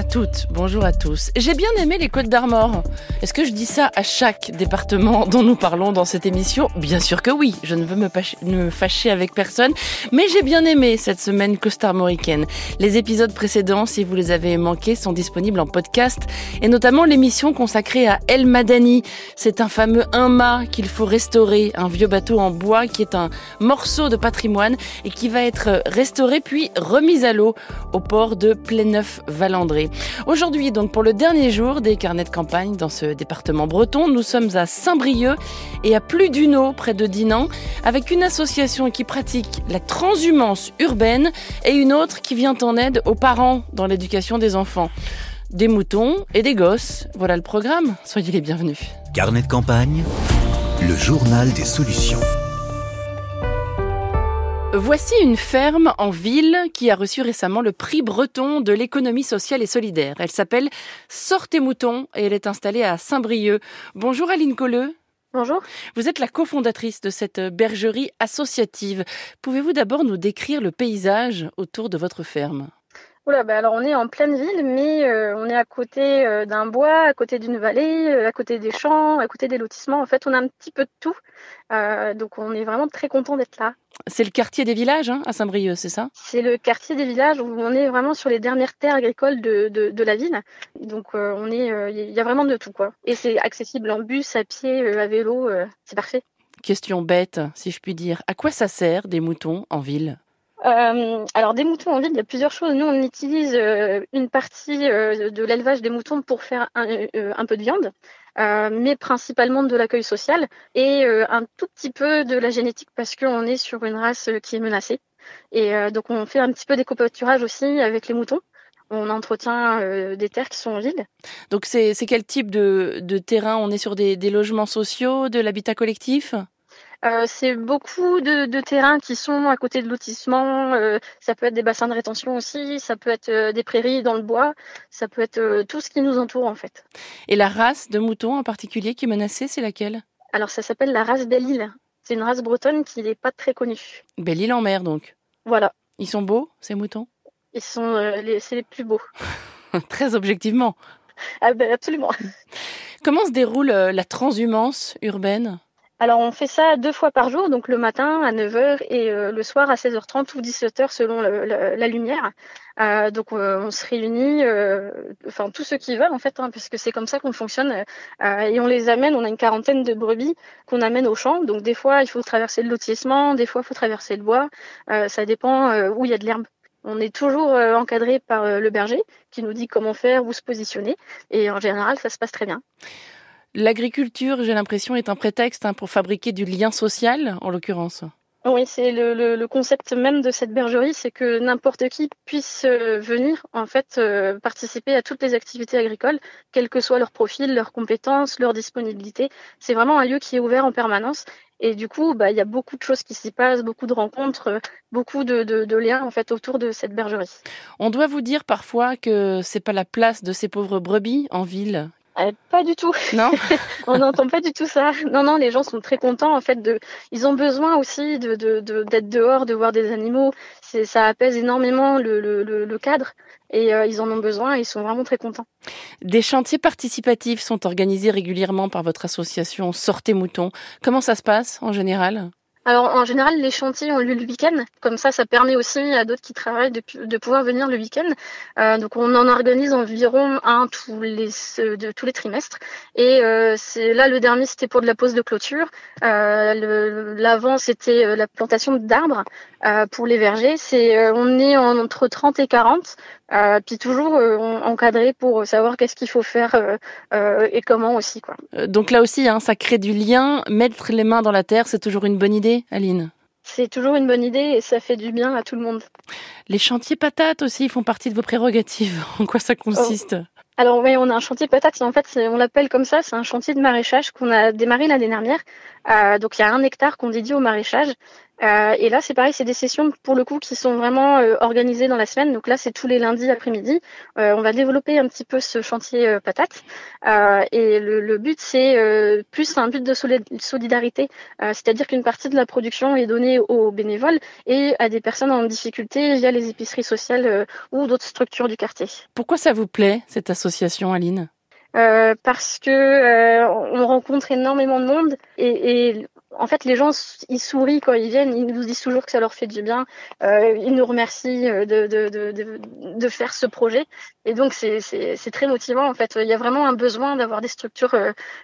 Bonjour à toutes, bonjour à tous. J'ai bien aimé les Côtes d'Armor. Est-ce que je dis ça à chaque département dont nous parlons dans cette émission? Bien sûr que oui, je ne veux me, fâcher avec personne, mais j'ai bien aimé cette semaine costarmoricaine. Les épisodes précédents, si vous les avez manqués, sont disponibles en podcast, et notamment l'émission consacrée à El Madani. C'est un fameux un mât qu'il faut restaurer, un vieux bateau en bois qui est un morceau de patrimoine et qui va être restauré puis remis à l'eau au port de Pléneuf-Val Aujourd'hui, donc, pour le dernier jour des carnets de campagne dans ce département breton, nous sommes à Saint-Brieuc et à plus d'une eau, près de Dinan, avec une association qui pratique la transhumance urbaine et une autre qui vient en aide aux parents dans l'éducation des enfants. Des moutons et des gosses, voilà le programme. Soyez les bienvenus. Carnet de campagne, le journal des solutions. Voici une ferme en ville qui a reçu récemment le prix breton de l'économie sociale et solidaire. Elle s'appelle Sortez Moutons et elle est installée à Saint-Brieuc. Bonjour Aline Colleux. Bonjour. Vous êtes la cofondatrice de cette bergerie associative. Pouvez-vous d'abord nous décrire le paysage autour de votre ferme? Oula, bah alors on est en pleine ville, mais euh, on est à côté euh, d'un bois, à côté d'une vallée, euh, à côté des champs, à côté des lotissements. En fait, on a un petit peu de tout. donc on est vraiment très content d'être là. C'est le quartier des villages hein, à Saint-Brieuc, c'est ça? C'est le quartier des villages où on est vraiment sur les dernières terres agricoles de, de, la ville. Donc on est, il y a vraiment de tout quoi. Et c'est accessible en bus, à pied, à vélo, c'est parfait. Question bête, si je puis dire. À quoi ça sert des moutons en ville? Euh, alors des moutons en ville, il y a plusieurs choses. Nous, on utilise euh, une partie euh, de l'élevage des moutons pour faire un, peu de viande, mais principalement de l'accueil social et un tout petit peu de la génétique parce qu'on est sur une race qui est menacée. Et donc on fait un petit peu d'éco-pâturage aussi avec les moutons. On entretient des terres qui sont en ville. Donc c'est quel type de, terrain? On est sur des logements sociaux, de l'habitat collectif? Euh, c'est beaucoup de, terrains qui sont à côté de lotissement. Euh, ça peut être des bassins de rétention aussi. Ça peut être euh, des prairies dans le bois. Ça peut être tout ce qui nous entoure en fait. Et la race de moutons en particulier qui est menacée, c'est laquelle? Alors ça s'appelle la race Belle-Île. C'est une race bretonne qui n'est pas très connue. Belle-Île en mer donc. Voilà. Ils sont beaux ces moutons? Ils sont, les, c'est les plus beaux. très objectivement. Ah ben absolument. Comment se déroule la transhumance urbaine? Alors on fait ça deux fois par jour, donc le matin à 9h et euh, le soir à 16h30 ou 17h selon la, lumière. Euh, donc euh, on se réunit, enfin tous ceux qui veulent en fait, hein, parce que c'est comme ça qu'on fonctionne. et on les amène, on a une quarantaine de brebis qu'on amène au champ. Donc des fois il faut traverser le lotissement, des fois il faut traverser le bois. ça dépend où il y a de l'herbe. On est toujours encadré par le berger qui nous dit comment faire, où se positionner. Et en général ça se passe très bien. L'agriculture, j'ai l'impression, est un prétexte hein, pour fabriquer du lien social, en l'occurrence. Oui, c'est le, concept même de cette bergerie, c'est que n'importe qui puisse euh, venir en fait euh, participer à toutes les activités agricoles, quel que soit leur profil, leurs compétences, leur disponibilité. C'est vraiment un lieu qui est ouvert en permanence et du coup, bah, il y a beaucoup de choses qui s'y passent, beaucoup de rencontres, euh, beaucoup de, de, liens en fait autour de cette bergerie. On doit vous dire parfois que c'est pas la place de ces pauvres brebis en ville euh, pas du tout. Non. on n'entend pas du tout ça. Non, non, les gens sont très contents en fait de. Ils ont besoin aussi de d'être dehors, de voir des animaux. C'est ça apaise énormément le, le, le, cadre et euh, ils en ont besoin. Et ils sont vraiment très contents. Des chantiers participatifs sont organisés régulièrement par votre association Sortez Moutons. Comment ça se passe en général? Alors en général, les chantiers ont lieu le week-end. Comme ça, ça permet aussi à d'autres qui travaillent de, de pouvoir venir le week-end. Euh, donc on en organise environ un tous les de, tous les trimestres. Et euh, c'est là le dernier, c'était pour de la pose de clôture. Euh, L'avant, c'était euh, la plantation d'arbres euh, pour les vergers. C'est on est entre 30 et 40 euh, puis toujours euh, encadré pour savoir qu'est-ce qu'il faut faire euh, et comment aussi. Quoi. Donc là aussi, hein, ça crée du lien. Mettre les mains dans la terre, c'est toujours une bonne idée, Aline? C'est toujours une bonne idée et ça fait du bien à tout le monde. Les chantiers patates aussi font partie de vos prérogatives. En quoi ça consiste? Oh. Alors oui, on a un chantier patates. En fait, on l'appelle comme ça. C'est un chantier de maraîchage qu'on a démarré l'année dernière. Euh, donc il y a un hectare qu'on dédie au maraîchage. Euh, et là, c'est pareil, c'est des sessions pour le coup qui sont vraiment euh, organisées dans la semaine. Donc là, c'est tous les lundis après-midi. Euh, on va développer un petit peu ce chantier patate. et le, le but, c'est plus un but de solidarité, c'est-à-dire qu'une partie de la production est donnée aux bénévoles et à des personnes en difficulté via les épiceries sociales ou d'autres structures du quartier. Pourquoi ça vous plaît cette association, Aline? Euh, parce que euh, on rencontre énormément de monde et, et, en fait les gens ils sourient quand ils viennent, ils nous disent toujours que ça leur fait du bien, euh, ils nous remercient de, de, de, de, faire ce projet et donc c'est très motivant en fait. Il y a vraiment un besoin d'avoir des structures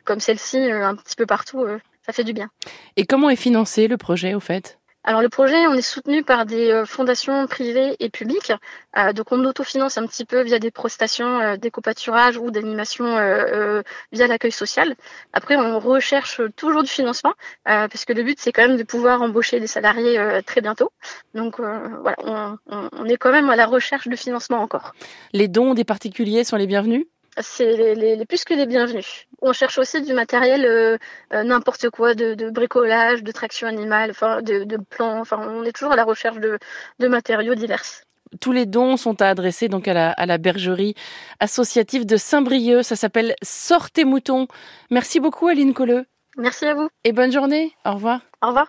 comme celle-ci un petit peu partout, ça fait du bien. Et comment est financé le projet au fait? Alors le projet, on est soutenu par des euh, fondations privées et publiques. Euh, donc on autofinance un petit peu via des prestations euh, d'éco-pâturage ou d'animation via l'accueil social. Après, on recherche toujours du financement parce que le but, c'est quand même de pouvoir embaucher des salariés très bientôt. Donc voilà, on, on est quand même à la recherche de financement encore. Les dons des particuliers sont les bienvenus? C'est les, plus que les bienvenus. On cherche aussi du matériel euh, euh, n'importe quoi, de, bricolage, de traction animale, enfin de, de plans. Enfin, on est toujours à la recherche de, matériaux divers. Tous les dons sont à adresser donc à la, à la bergerie associative de Saint-Brieuc. Ça s'appelle Sortez Moutons. Merci beaucoup Aline Colleux. Merci à vous. Et bonne journée. Au revoir. Au revoir.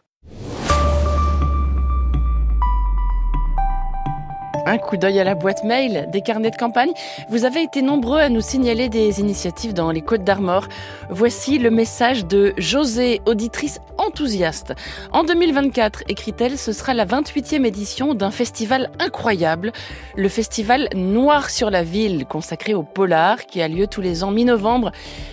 Un coup d'œil à la boîte mail des carnets de campagne. Vous avez été nombreux à nous signaler des initiatives dans les Côtes d'Armor. Voici le message de José, auditrice enthousiaste. En 2024, écrit-elle, ce sera la 28e édition d'un festival incroyable, le festival Noir sur la ville, consacré au polar, qui a lieu tous les ans mi-novembre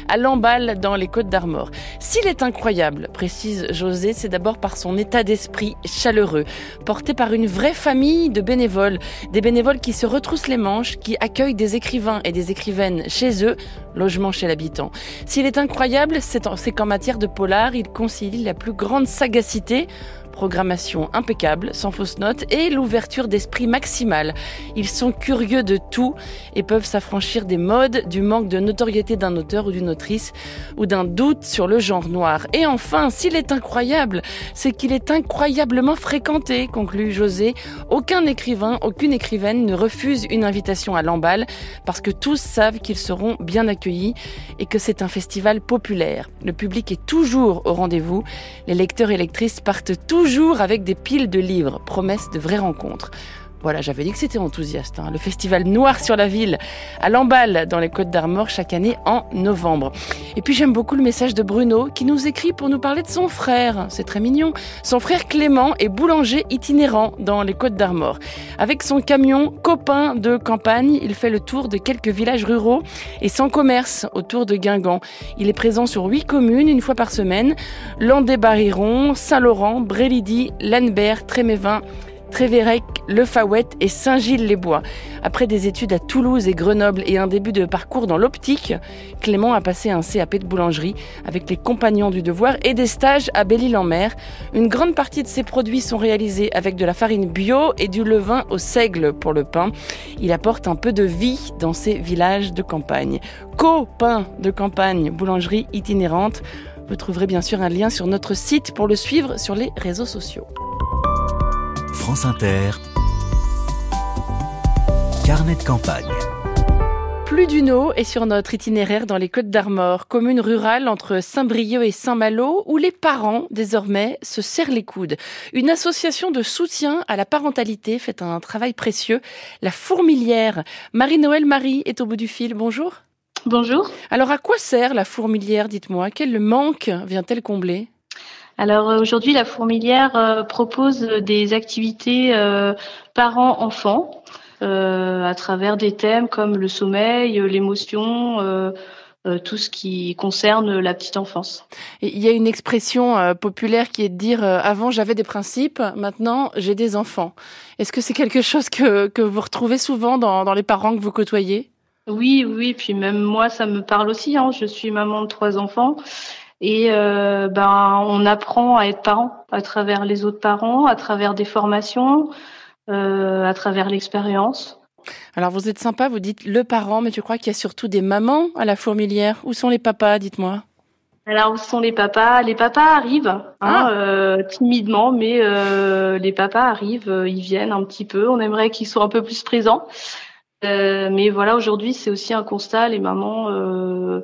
à Lamballe dans les Côtes d'Armor. S'il est incroyable, précise José, c'est d'abord par son état d'esprit chaleureux, porté par une vraie famille de bénévoles des bénévoles qui se retroussent les manches, qui accueillent des écrivains et des écrivaines chez eux, logement chez l'habitant. S'il est incroyable, c'est qu'en matière de polar, il concilie la plus grande sagacité programmation impeccable, sans fausse note, et l'ouverture d'esprit maximale. Ils sont curieux de tout et peuvent s'affranchir des modes, du manque de notoriété d'un auteur ou d'une autrice, ou d'un doute sur le genre noir. Et enfin, s'il est incroyable, c'est qu'il est incroyablement fréquenté, conclut José. Aucun écrivain, aucune écrivaine ne refuse une invitation à l'emballe parce que tous savent qu'ils seront bien accueillis et que c'est un festival populaire. Le public est toujours au rendez-vous. Les lecteurs et lectrices partent toujours toujours avec des piles de livres, promesses de vraies rencontres. Voilà, j'avais dit que c'était enthousiaste. Hein. Le festival Noir sur la ville à Lamballe dans les Côtes d'Armor chaque année en novembre. Et puis j'aime beaucoup le message de Bruno qui nous écrit pour nous parler de son frère. C'est très mignon. Son frère Clément est boulanger itinérant dans les Côtes d'Armor. Avec son camion copain de campagne, il fait le tour de quelques villages ruraux et sans commerce autour de Guingamp. Il est présent sur huit communes une fois par semaine. Landé-Barriron, Saint-Laurent, Brélidy, Lanbert, Trémévin, Trévérec, Le et Saint-Gilles-les-Bois. Après des études à Toulouse et Grenoble et un début de parcours dans l'optique, Clément a passé un CAP de boulangerie avec les compagnons du devoir et des stages à Belle-Île-en-Mer. Une grande partie de ses produits sont réalisés avec de la farine bio et du levain au seigle pour le pain. Il apporte un peu de vie dans ces villages de campagne. Co-pain de campagne, boulangerie itinérante. Vous trouverez bien sûr un lien sur notre site pour le suivre sur les réseaux sociaux. France Inter, Carnet de campagne. Plus d'une eau est sur notre itinéraire dans les Côtes d'Armor, commune rurale entre Saint-Brieuc et Saint-Malo, où les parents, désormais, se serrent les coudes. Une association de soutien à la parentalité fait un travail précieux. La Fourmilière. Marie-Noël Marie est au bout du fil. Bonjour. Bonjour. Alors, à quoi sert la Fourmilière, dites-moi? Quel manque vient-elle combler? Alors euh, aujourd'hui, la Fourmilière euh, propose des activités euh, parents-enfants à travers des thèmes comme le sommeil, l'émotion. tout ce qui concerne la petite enfance. il y a une expression populaire qui est de dire avant j'avais des principes, maintenant j'ai des enfants. Est-ce que c'est quelque chose que, que vous retrouvez souvent dans, dans les parents que vous côtoyez? Oui, oui, puis même moi ça me parle aussi. Hein. Je suis maman de trois enfants et euh, ben, on apprend à être parent à travers les autres parents, à travers des formations, euh, à travers l'expérience. Alors vous êtes sympa, vous dites le parent, mais tu crois qu'il y a surtout des mamans à la fourmilière? Où sont les papas, dites-moi? Alors où sont les papas? Les papas arrivent hein, Ah. euh, timidement, mais euh, les papas arrivent, ils viennent un petit peu. On aimerait qu'ils soient un peu plus présents. Euh, mais voilà, aujourd'hui, c'est aussi un constat. Les mamans euh,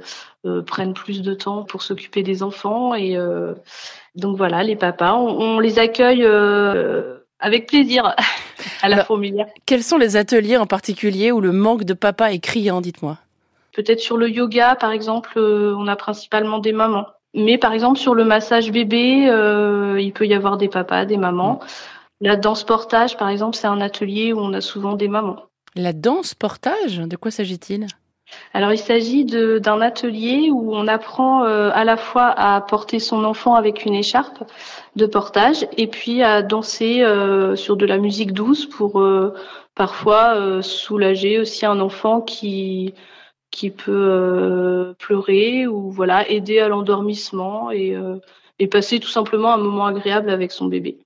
euh, prennent plus de temps pour s'occuper des enfants et donc voilà, les papas, on, on les accueille avec plaisir à la Alors- fourmilière. Quels sont les ateliers en particulier où le manque de papa est criant, dites-moi? Peut-être sur le yoga, par exemple, on a principalement des mamans. Mais par exemple, sur le massage bébé, il peut y avoir des papas, des mamans. La danse portage, par exemple, c'est un atelier où on a souvent des mamans. La danse portage De quoi s'agit-il? Alors, il s'agit d'un atelier où on apprend euh, à la fois à porter son enfant avec une écharpe de portage et puis à danser euh, sur de la musique douce pour euh, parfois soulager aussi un enfant qui peut pleurer ou voilà aider à l'endormissement et passer tout simplement un moment agréable avec son bébé.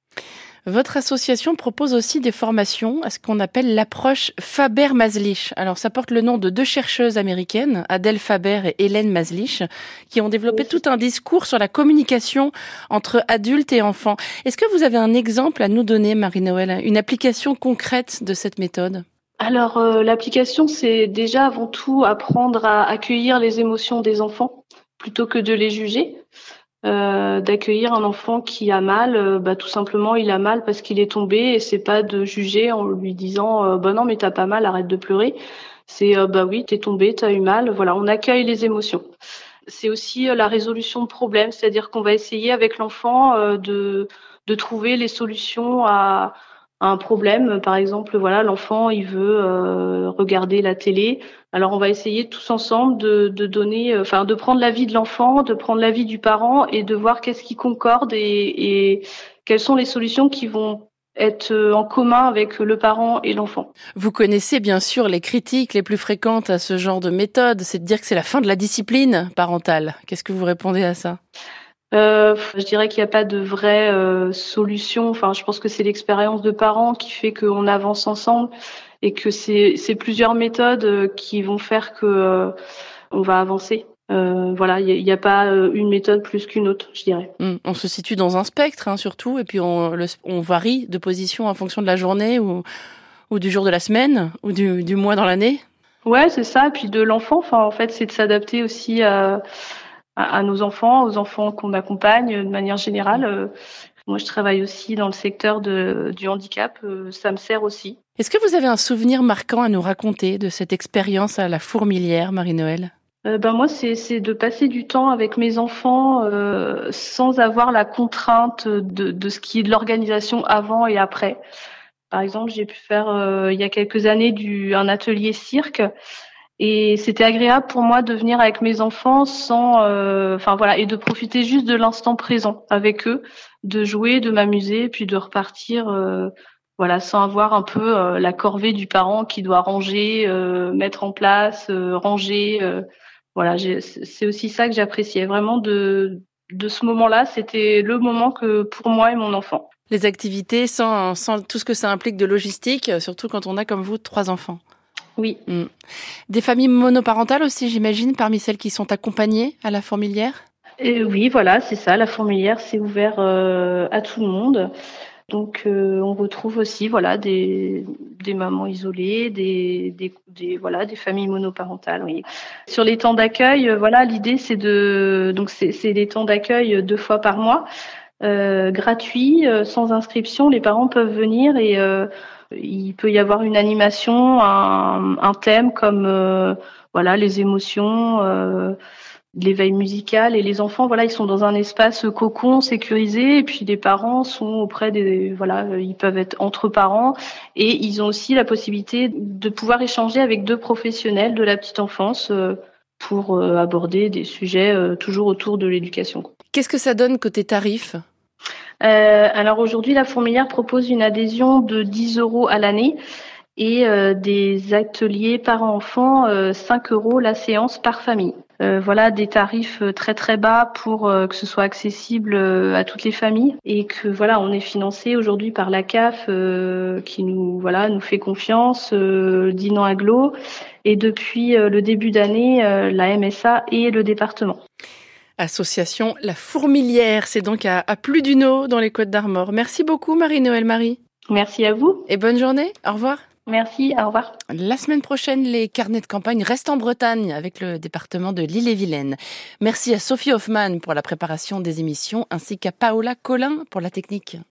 Votre association propose aussi des formations à ce qu'on appelle l'approche Faber-Maslich. Alors, ça porte le nom de deux chercheuses américaines, Adèle Faber et Hélène Maslich, qui ont développé tout un discours sur la communication entre adultes et enfants. Est-ce que vous avez un exemple à nous donner, Marie-Noël, une application concrète de cette méthode? Alors, euh, l'application, c'est déjà avant tout apprendre à accueillir les émotions des enfants plutôt que de les juger. Euh, d'accueillir un enfant qui a mal, euh, bah, tout simplement, il a mal parce qu'il est tombé et c'est pas de juger en lui disant euh, bah non mais t'as pas mal, arrête de pleurer. C'est euh, bah oui t'es tombé, t'as eu mal. Voilà, on accueille les émotions. C'est aussi la résolution de problèmes, c'est-à-dire qu'on va essayer avec l'enfant de de trouver les solutions à à un problème. Par exemple, voilà, l'enfant, il veut regarder la télé. Alors, on va essayer tous ensemble de, de donner, euh, enfin, de prendre l'avis de l'enfant, de prendre l'avis du parent et de voir qu'est-ce qui concorde et, et quelles sont les solutions qui vont être euh, en commun avec le parent et l'enfant. Vous connaissez bien sûr les critiques les plus fréquentes à ce genre de méthode, c'est de dire que c'est la fin de la discipline parentale. Qu'est-ce que vous répondez à ça? Euh, je dirais qu'il n'y a pas de vraie euh, solution. Enfin, je pense que c'est l'expérience de parents qui fait qu'on avance ensemble et que c'est plusieurs méthodes euh, qui vont faire que euh, on va avancer. Euh, voilà, il n'y a, pas une méthode plus qu'une autre, je dirais. Hmm, On se situe dans un spectre, hein, surtout, et puis on, le- on varie de position en fonction de la journée ou, ou du jour de la semaine ou du, du mois dans l'année. Ouais, c'est ça. Et puis de l'enfant, enfin, en fait, c'est de s'adapter aussi à, à, à nos enfants, aux enfants qu'on accompagne de manière générale. Moi, je travaille aussi dans le secteur de, du handicap. Ça me sert aussi. Est-ce que vous avez un souvenir marquant à nous raconter de cette expérience à la fourmilière, Marie-Noël Euh, ben moi, c'est de passer du temps avec mes enfants euh, sans avoir la contrainte de, ce qui est de l'organisation avant et après. Par exemple, j'ai pu faire euh, il y a quelques années du un atelier cirque et c'était agréable pour moi de venir avec mes enfants sans, enfin voilà, et de profiter juste de l'instant présent avec eux, de jouer, de m'amuser, puis de repartir. Voilà, sans avoir un peu euh, la corvée du parent qui doit ranger, euh, mettre en place, euh, ranger. voilà, c'est aussi ça que j'appréciais vraiment de de ce moment-là. C'était le moment que pour moi et mon enfant. Les activités sans, sans tout ce que ça implique de logistique, surtout quand on a comme vous trois enfants. Oui. Des familles monoparentales aussi, j'imagine, parmi celles qui sont accompagnées à la fourmilière? Et oui, voilà, c'est ça. La fourmilière, c'est ouvert euh, à tout le monde. Donc, euh, on retrouve aussi, voilà, des, des mamans isolées, des, des, des, voilà, des familles monoparentales. Oui. Sur les temps d'accueil, euh, voilà, l'idée, c'est de, donc, c'est des temps d'accueil deux fois par mois, euh, gratuits, euh, sans inscription. Les parents peuvent venir et euh, il peut y avoir une animation, un, un thème comme, euh, voilà, les émotions. Euh, l'éveil musical et les enfants voilà ils sont dans un espace cocon sécurisé et puis les parents sont auprès des voilà ils peuvent être entre parents et ils ont aussi la possibilité de pouvoir échanger avec deux professionnels de la petite enfance euh, pour euh, aborder des sujets euh, toujours autour de l'éducation. Qu'est-ce que ça donne côté tarif Euh, alors aujourd'hui, la Fourmilière propose une adhésion de 10 euros à l'année et euh, des ateliers parents-enfants, euh, 5 euros la séance par famille. Euh, voilà des tarifs euh, très très bas pour euh, que ce soit accessible euh, à toutes les familles et que voilà on est financé aujourd'hui par la CAF qui nous voilà nous fait confiance, euh, Dinan Aglo et depuis le début d'année la MSA et le département. Association La Fourmilière, c'est donc à, plus d'une eau dans les Côtes d'Armor. Merci beaucoup Marie-Noël Marie. Merci à vous. Et bonne journée. Au revoir. Merci, au revoir. La semaine prochaine, les carnets de campagne restent en Bretagne avec le département de l'Ille-et-Vilaine. Merci à Sophie Hoffman pour la préparation des émissions ainsi qu'à Paola Collin pour la technique.